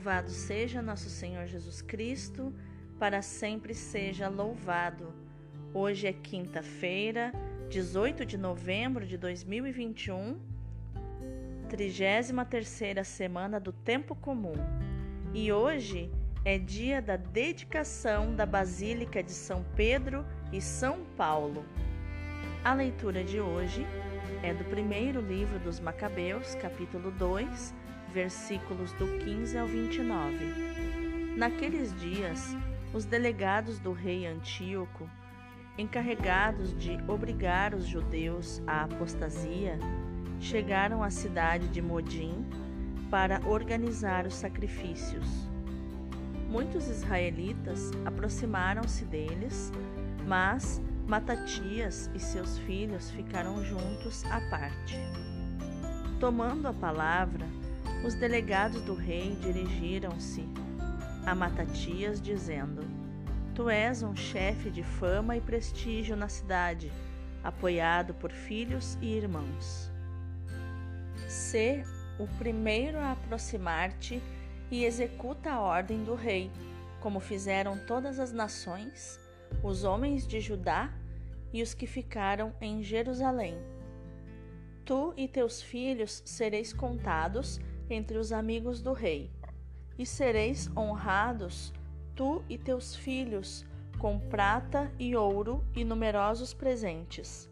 Louvado seja nosso Senhor Jesus Cristo, para sempre seja louvado. Hoje é quinta-feira, 18 de novembro de 2021, 33 semana do Tempo Comum. E hoje é dia da dedicação da Basílica de São Pedro e São Paulo. A leitura de hoje é do primeiro livro dos Macabeus, capítulo 2, versículos do 15 ao 29. Naqueles dias, os delegados do rei Antíoco, encarregados de obrigar os judeus à apostasia, chegaram à cidade de Modim para organizar os sacrifícios. Muitos israelitas aproximaram-se deles, mas Matatias e seus filhos ficaram juntos à parte. Tomando a palavra, os delegados do rei dirigiram-se a Matatias, dizendo: Tu és um chefe de fama e prestígio na cidade, apoiado por filhos e irmãos. Sê o primeiro a aproximar-te e executa a ordem do rei, como fizeram todas as nações, os homens de Judá e os que ficaram em Jerusalém. Tu e teus filhos sereis contados entre os amigos do rei, e sereis honrados, tu e teus filhos, com prata e ouro e numerosos presentes.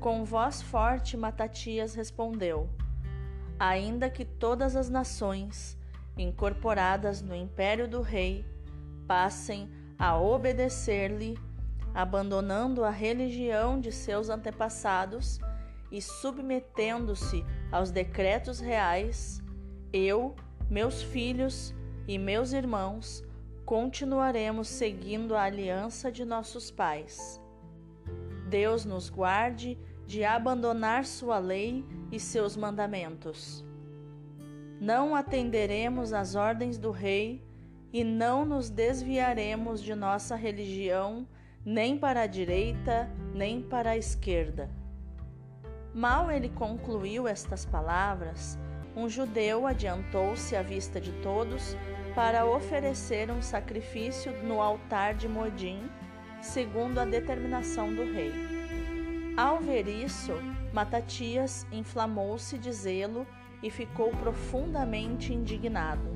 Com voz forte, Matatias respondeu: Ainda que todas as nações, incorporadas no império do rei, passem a obedecer-lhe, abandonando a religião de seus antepassados e submetendo-se aos decretos reais, eu, meus filhos e meus irmãos continuaremos seguindo a aliança de nossos pais. Deus nos guarde de abandonar Sua lei e seus mandamentos. Não atenderemos às ordens do Rei e não nos desviaremos de nossa religião, nem para a direita, nem para a esquerda. Mal ele concluiu estas palavras, um judeu adiantou-se à vista de todos para oferecer um sacrifício no altar de Modim, segundo a determinação do rei. Ao ver isso, Matatias inflamou-se de zelo e ficou profundamente indignado.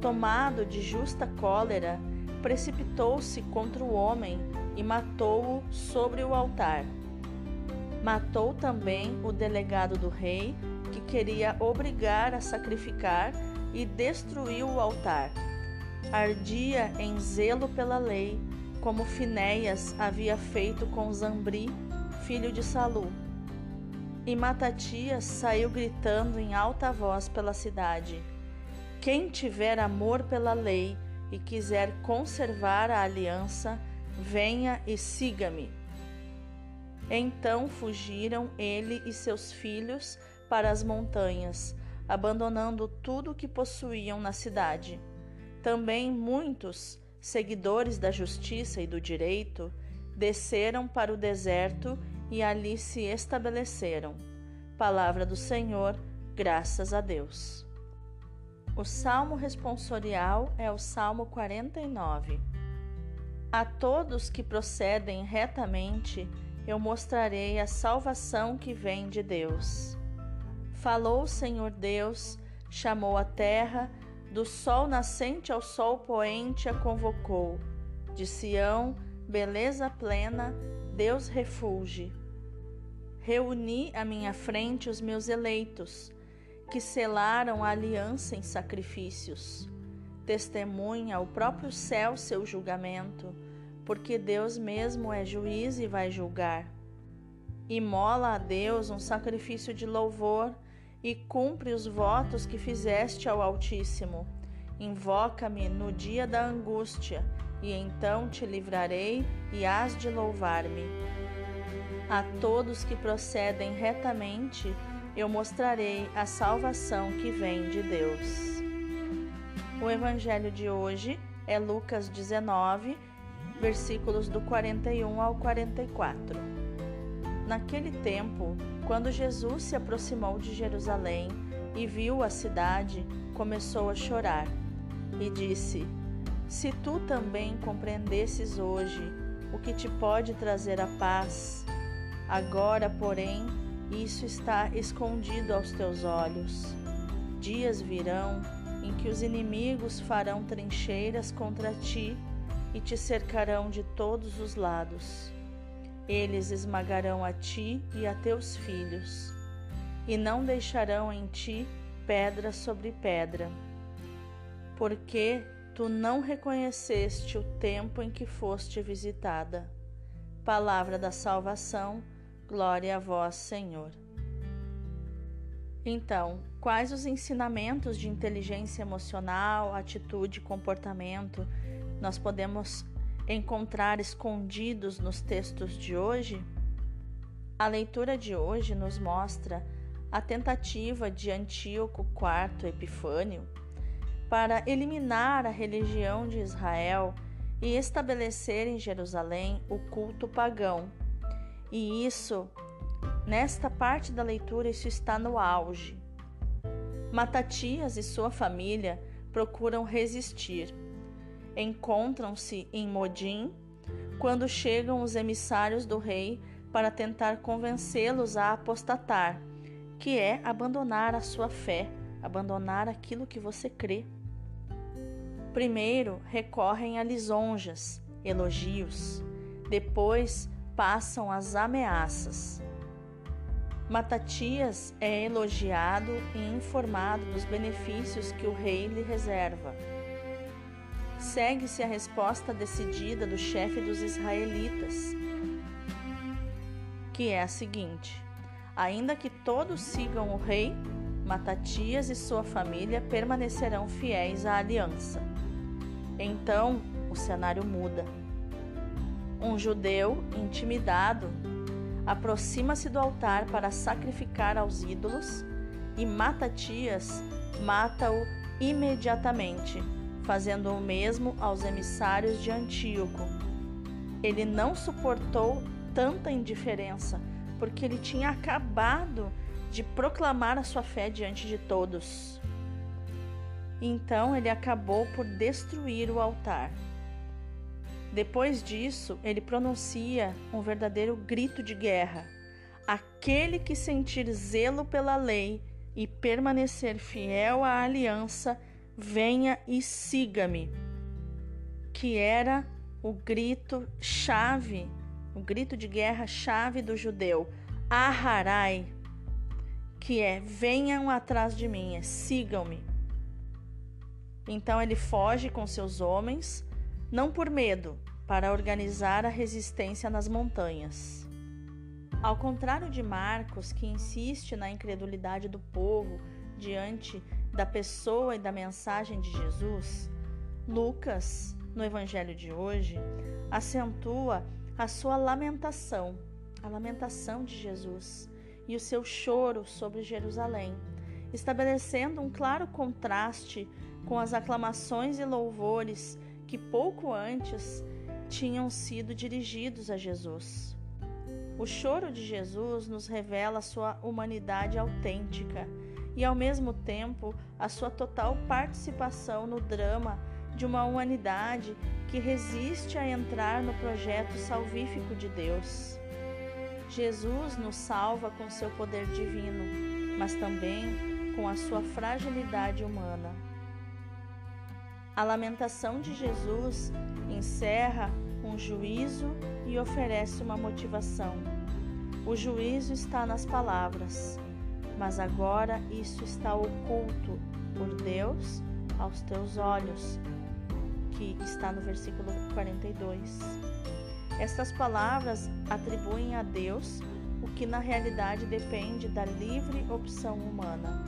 Tomado de justa cólera, precipitou-se contra o homem e matou-o sobre o altar. Matou também o delegado do rei que queria obrigar a sacrificar e destruiu o altar. Ardia em zelo pela lei, como Finéias havia feito com Zambri, filho de Salu. E Matatias saiu gritando em alta voz pela cidade: Quem tiver amor pela lei e quiser conservar a aliança, venha e siga-me. Então fugiram ele e seus filhos para as montanhas, abandonando tudo o que possuíam na cidade. Também muitos, seguidores da justiça e do direito, desceram para o deserto e ali se estabeleceram. Palavra do Senhor, graças a Deus. O salmo responsorial é o Salmo 49. A todos que procedem retamente, eu mostrarei a salvação que vem de Deus. Falou o Senhor Deus, chamou a terra, do sol nascente ao sol poente a convocou. De Sião, beleza plena, Deus refulge. Reuni à minha frente os meus eleitos, que selaram a aliança em sacrifícios. Testemunha o próprio céu seu julgamento, porque Deus mesmo é juiz e vai julgar. Imola a Deus um sacrifício de louvor e cumpre os votos que fizeste ao Altíssimo. Invoca-me no dia da angústia, e então te livrarei e hás de louvar-me. A todos que procedem retamente, eu mostrarei a salvação que vem de Deus. O evangelho de hoje é Lucas 19, versículos do 41 ao 44. Naquele tempo, quando Jesus se aproximou de Jerusalém e viu a cidade, começou a chorar e disse: Se tu também compreendesses hoje o que te pode trazer a paz, agora, porém, isso está escondido aos teus olhos. Dias virão em que os inimigos farão trincheiras contra ti e te cercarão de todos os lados. Eles esmagarão a ti e a teus filhos, e não deixarão em ti pedra sobre pedra, porque tu não reconheceste o tempo em que foste visitada. Palavra da salvação, glória a vós, Senhor. Então, quais os ensinamentos de inteligência emocional, atitude comportamento nós podemos encontrar escondidos nos textos de hoje? A leitura de hoje nos mostra a tentativa de Antíoco IV Epifânio para eliminar a religião de Israel e estabelecer em Jerusalém o culto pagão. E isso, nesta parte da leitura, isso está no auge. Matatias e sua família procuram resistir. Encontram-se em Modim quando chegam os emissários do rei para tentar convencê-los a apostatar, que é abandonar a sua fé, abandonar aquilo que você crê. Primeiro recorrem a lisonjas, elogios, depois passam as ameaças. Matatias é elogiado e informado dos benefícios que o rei lhe reserva. Segue-se a resposta decidida do chefe dos israelitas, que é a seguinte: Ainda que todos sigam o rei, Matatias e sua família permanecerão fiéis à aliança. Então o cenário muda. Um judeu intimidado aproxima-se do altar para sacrificar aos ídolos e Matatias mata-o imediatamente, fazendo o mesmo aos emissários de Antíoco. Ele não suportou tanta indiferença, porque ele tinha acabado de proclamar a sua fé diante de todos. Então ele acabou por destruir o altar. Depois disso, ele pronuncia um verdadeiro grito de guerra. Aquele que sentir zelo pela lei e permanecer fiel à aliança, venha e siga-me. Que era o grito chave, o grito de guerra chave do judeu, Aharai, que é venham atrás de mim, sigam-me. Então ele foge com seus homens não por medo, para organizar a resistência nas montanhas. Ao contrário de Marcos, que insiste na incredulidade do povo diante da pessoa e da mensagem de Jesus, Lucas, no evangelho de hoje, acentua a sua lamentação, a lamentação de Jesus e o seu choro sobre Jerusalém, estabelecendo um claro contraste com as aclamações e louvores que pouco antes tinham sido dirigidos a Jesus. O choro de Jesus nos revela sua humanidade autêntica e, ao mesmo tempo, a sua total participação no drama de uma humanidade que resiste a entrar no projeto salvífico de Deus. Jesus nos salva com seu poder divino, mas também com a sua fragilidade humana. A lamentação de Jesus encerra um juízo e oferece uma motivação. O juízo está nas palavras, mas agora isso está oculto por Deus aos teus olhos, que está no versículo 42. Estas palavras atribuem a Deus o que na realidade depende da livre opção humana.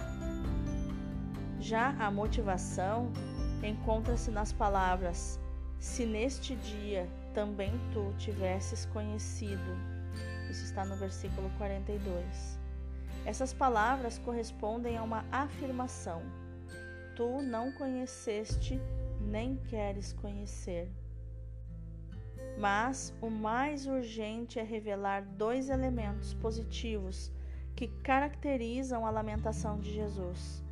Já a motivação encontra-se nas palavras: Se neste dia também tu tivesses conhecido. Isso está no versículo 42. Essas palavras correspondem a uma afirmação: Tu não conheceste nem queres conhecer. Mas o mais urgente é revelar dois elementos positivos que caracterizam a lamentação de Jesus: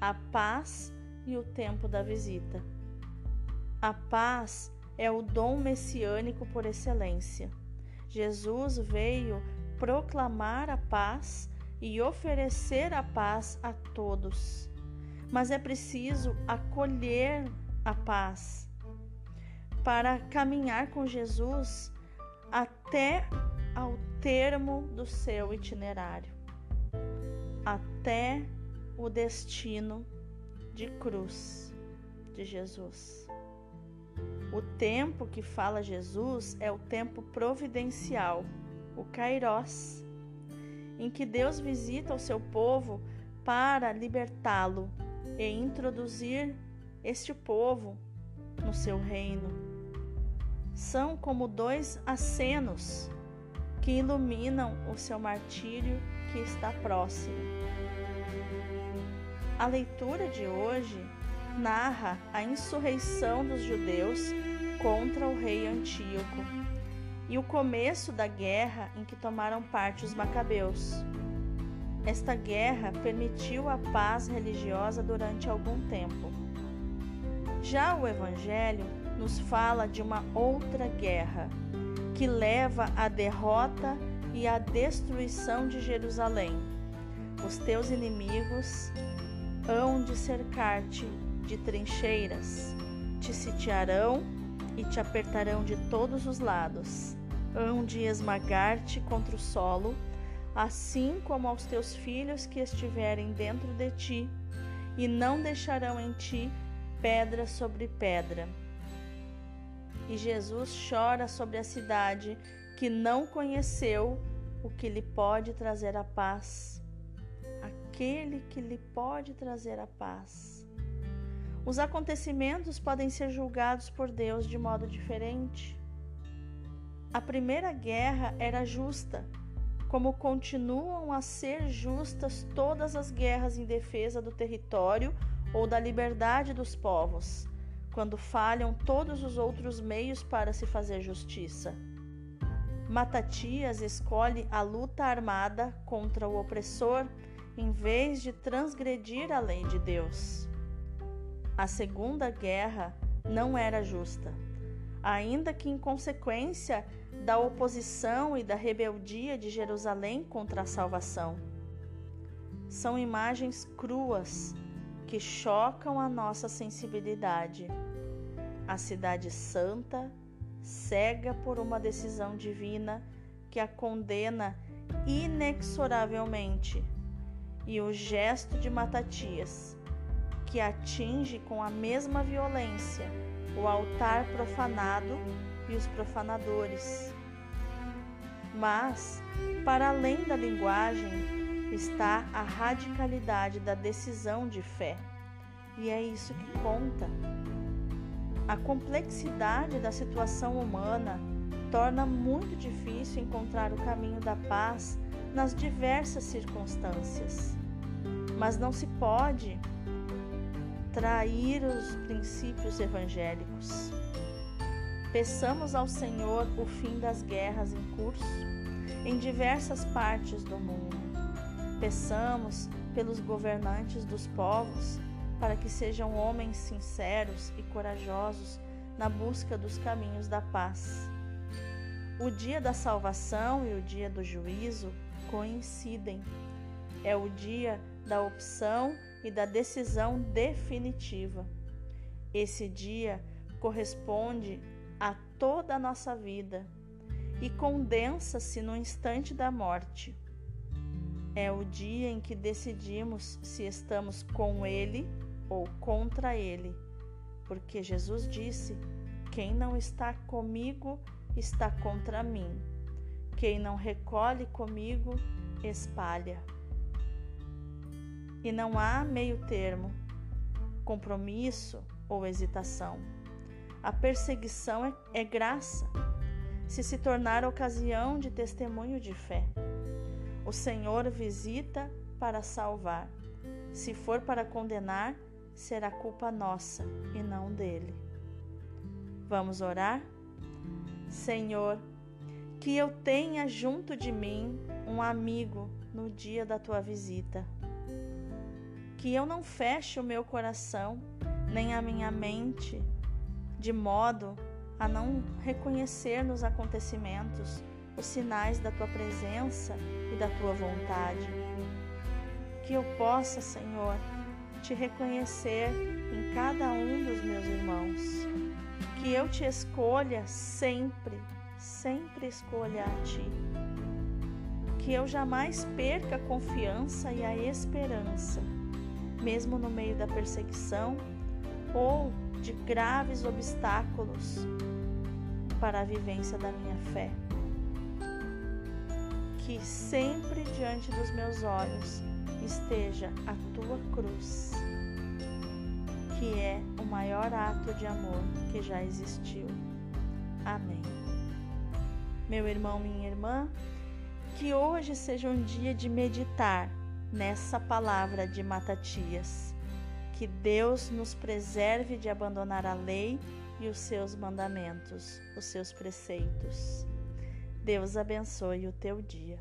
a paz e o tempo da visita. A paz é o dom messiânico por excelência. Jesus veio proclamar a paz e oferecer a paz a todos. Mas é preciso acolher a paz para caminhar com Jesus até ao termo do seu itinerário, até o destino de cruz de Jesus. O tempo que fala Jesus é o tempo providencial, o Kairos, em que Deus visita o seu povo para libertá-lo e introduzir este povo no seu reino. São como dois acenos que iluminam o seu martírio que está próximo. A leitura de hoje narra a insurreição dos judeus contra o rei Antíoco e o começo da guerra em que tomaram parte os macabeus. Esta guerra permitiu a paz religiosa durante algum tempo. Já o Evangelho nos fala de uma outra guerra, que leva à derrota e à destruição de Jerusalém. Os teus inimigos hão de cercar-te de trincheiras, te sitiarão e te apertarão de todos os lados, hão de esmagar-te contra o solo, assim como aos teus filhos que estiverem dentro de ti, e não deixarão em ti pedra sobre pedra. E Jesus chora sobre a cidade que não conheceu o que lhe pode trazer a paz, aquele que lhe pode trazer a paz. Os acontecimentos podem ser julgados por Deus de modo diferente. A primeira guerra era justa, como continuam a ser justas todas as guerras em defesa do território ou da liberdade dos povos, quando falham todos os outros meios para se fazer justiça. Matatias escolhe a luta armada contra o opressor em vez de transgredir a lei de Deus. A Segunda Guerra não era justa, ainda que em consequência da oposição e da rebeldia de Jerusalém contra a salvação. São imagens cruas que chocam a nossa sensibilidade. A cidade santa, cega por uma decisão divina que a condena inexoravelmente, e o gesto de Matatias que atinge com a mesma violência o altar profanado e os profanadores. Mas, para além da linguagem, está a radicalidade da decisão de fé, e é isso que conta. A complexidade da situação humana torna muito difícil encontrar o caminho da paz nas diversas circunstâncias. Mas não se pode trair os princípios evangélicos. Peçamos ao Senhor o fim das guerras em curso em diversas partes do mundo. Peçamos pelos governantes dos povos para que sejam homens sinceros e corajosos na busca dos caminhos da paz. O dia da salvação e o dia do juízo coincidem. É o dia da opção e da decisão definitiva. Esse dia corresponde a toda a nossa vida e condensa-se no instante da morte. É o dia em que decidimos se estamos com Ele ou contra Ele, porque Jesus disse: Quem não está comigo está contra mim. Quem não recolhe comigo, espalha e não há meio termo, compromisso ou hesitação. A perseguição é, é graça, se se tornar ocasião de testemunho de fé. O Senhor visita para salvar. Se for para condenar, será culpa nossa e não dele. Vamos orar? Senhor, que eu tenha junto de mim um amigo no dia da tua visita que eu não feche o meu coração nem a minha mente de modo a não reconhecer nos acontecimentos os sinais da tua presença e da tua vontade. Que eu possa, Senhor, te reconhecer em cada um dos meus irmãos. Que eu te escolha sempre, sempre escolha a ti. Que eu jamais perca a confiança e a esperança, mesmo no meio da perseguição ou de graves obstáculos para a vivência da minha fé. Que sempre diante dos meus olhos esteja a tua cruz, que é o maior ato de amor que já existiu. Amém. Meu irmão, minha irmã, que hoje seja um dia de meditar nessa palavra de Matatias. Que Deus nos preserve de abandonar a lei e os seus mandamentos, os seus preceitos. Deus abençoe o teu dia.